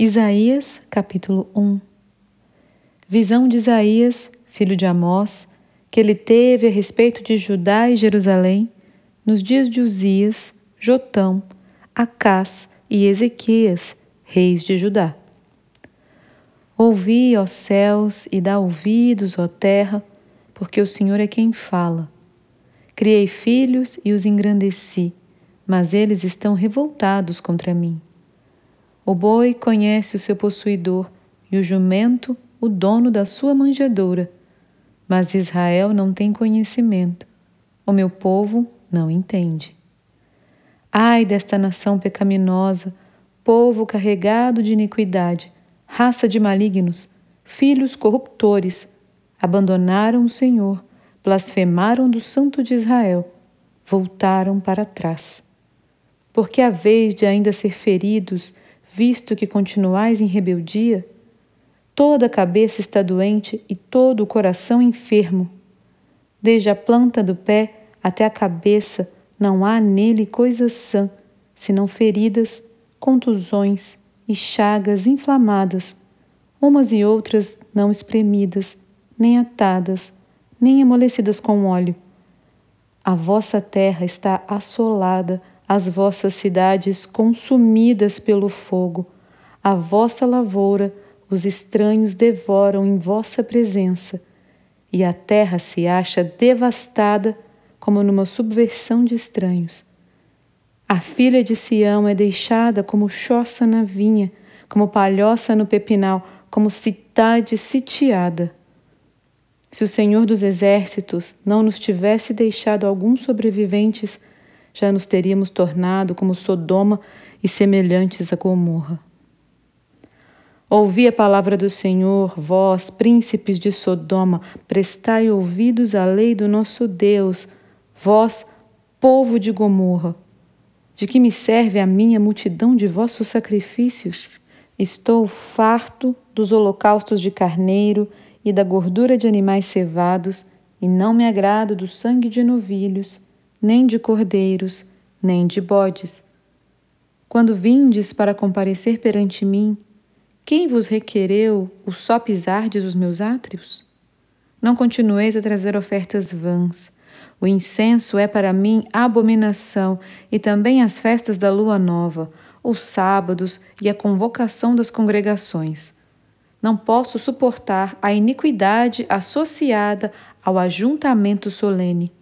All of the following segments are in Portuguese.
Isaías, capítulo 1 Visão de Isaías, filho de Amós, que ele teve a respeito de Judá e Jerusalém nos dias de Uzias, Jotão, Acás e Ezequias, reis de Judá. Ouvi, ó céus, e dá ouvidos, ó terra, porque o Senhor é quem fala. Criei filhos e os engrandeci, mas eles estão revoltados contra mim. O boi conhece o seu possuidor e o jumento o dono da sua manjedoura. Mas Israel não tem conhecimento, o meu povo não entende. Ai desta nação pecaminosa, povo carregado de iniquidade, raça de malignos, filhos corruptores, abandonaram o Senhor, blasfemaram do Santo de Israel, voltaram para trás. Porque a vez de ainda ser feridos, visto que continuais em rebeldia, toda a cabeça está doente e todo o coração enfermo. Desde a planta do pé até a cabeça não há nele coisa sã, senão feridas, contusões e chagas inflamadas, umas e outras não espremidas, nem atadas, nem amolecidas com óleo. A vossa terra está assolada as vossas cidades consumidas pelo fogo, a vossa lavoura os estranhos devoram em vossa presença, e a terra se acha devastada como numa subversão de estranhos. A filha de Sião é deixada como choça na vinha, como palhoça no pepinal, como cidade sitiada. Se o Senhor dos Exércitos não nos tivesse deixado alguns sobreviventes, já nos teríamos tornado como Sodoma e semelhantes a Gomorra. Ouvi a palavra do Senhor, vós, príncipes de Sodoma, prestai ouvidos à lei do nosso Deus, vós, povo de Gomorra. De que me serve a minha multidão de vossos sacrifícios? Estou farto dos holocaustos de carneiro e da gordura de animais cevados, e não me agrado do sangue de novilhos nem de cordeiros, nem de bodes. Quando vindes para comparecer perante mim, quem vos requereu o só pisardes os meus átrios? Não continueis a trazer ofertas vãs. O incenso é para mim abominação, e também as festas da lua nova, os sábados e a convocação das congregações. Não posso suportar a iniquidade associada ao ajuntamento solene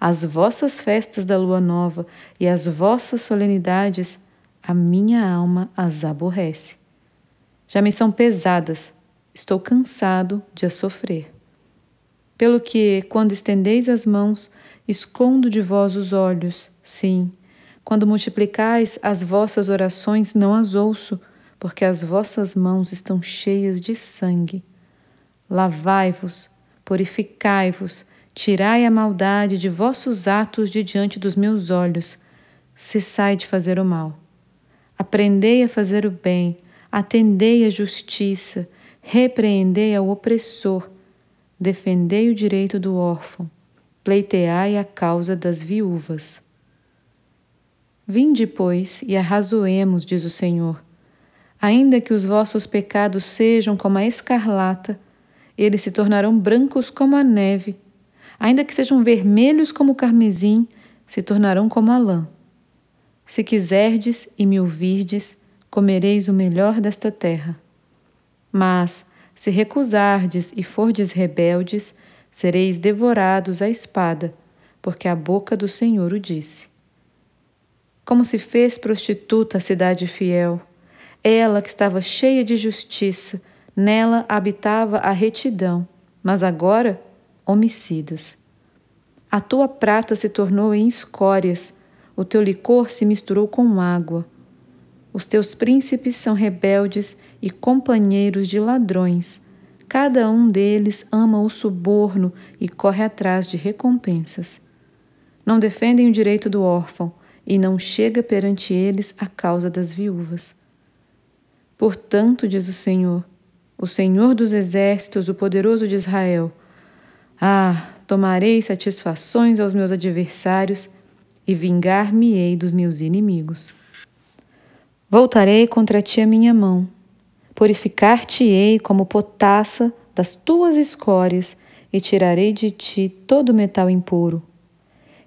as vossas festas da lua nova e as vossas solenidades, a minha alma as aborrece. Já me são pesadas, estou cansado de as sofrer. Pelo que, quando estendeis as mãos, escondo de vós os olhos, sim, quando multiplicais as vossas orações, não as ouço, porque as vossas mãos estão cheias de sangue. Lavai-vos, purificai-vos, Tirai a maldade de vossos atos de diante dos meus olhos. Cessai de fazer o mal. Aprendei a fazer o bem, atendei a justiça, repreendei ao opressor, defendei o direito do órfão, pleiteai a causa das viúvas. Vinde, pois, e arrazoemos, diz o Senhor. Ainda que os vossos pecados sejam como a escarlata, eles se tornarão brancos como a neve ainda que sejam vermelhos como o carmesim, se tornarão como a lã. Se quiserdes e me ouvirdes, comereis o melhor desta terra. Mas, se recusardes e fordes rebeldes, sereis devorados à espada, porque a boca do Senhor o disse. Como se fez prostituta a cidade fiel, ela que estava cheia de justiça, nela habitava a retidão, mas agora homicidas. A tua prata se tornou em escórias, o teu licor se misturou com água. Os teus príncipes são rebeldes e companheiros de ladrões. Cada um deles ama o suborno e corre atrás de recompensas. Não defendem o direito do órfão e não chega perante eles a causa das viúvas. Portanto, diz o Senhor, o Senhor dos exércitos, o poderoso de Israel, ah, tomarei satisfações aos meus adversários e vingar-me-ei dos meus inimigos. Voltarei contra ti a minha mão, Purificar-te-ei como potassa das tuas escórias e tirarei de ti todo metal impuro.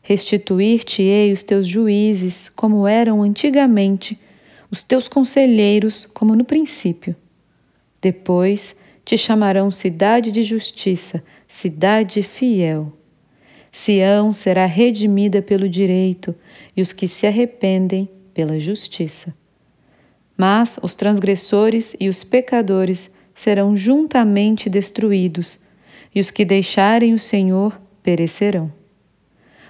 Restituir-te-ei os teus juízes como eram antigamente, os teus conselheiros como no princípio. Depois te chamarão cidade de justiça, cidade fiel. Sião será redimida pelo direito e os que se arrependem pela justiça. Mas os transgressores e os pecadores serão juntamente destruídos, e os que deixarem o Senhor perecerão.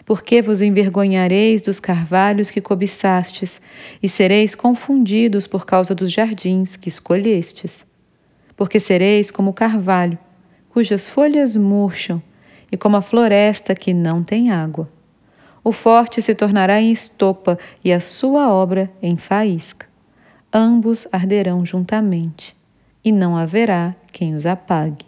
Porque vos envergonhareis dos carvalhos que cobiçastes, e sereis confundidos por causa dos jardins que escolhestes. Porque sereis como o carvalho, cujas folhas murcham, e como a floresta que não tem água. O forte se tornará em estopa e a sua obra em faísca ambos arderão juntamente, e não haverá quem os apague.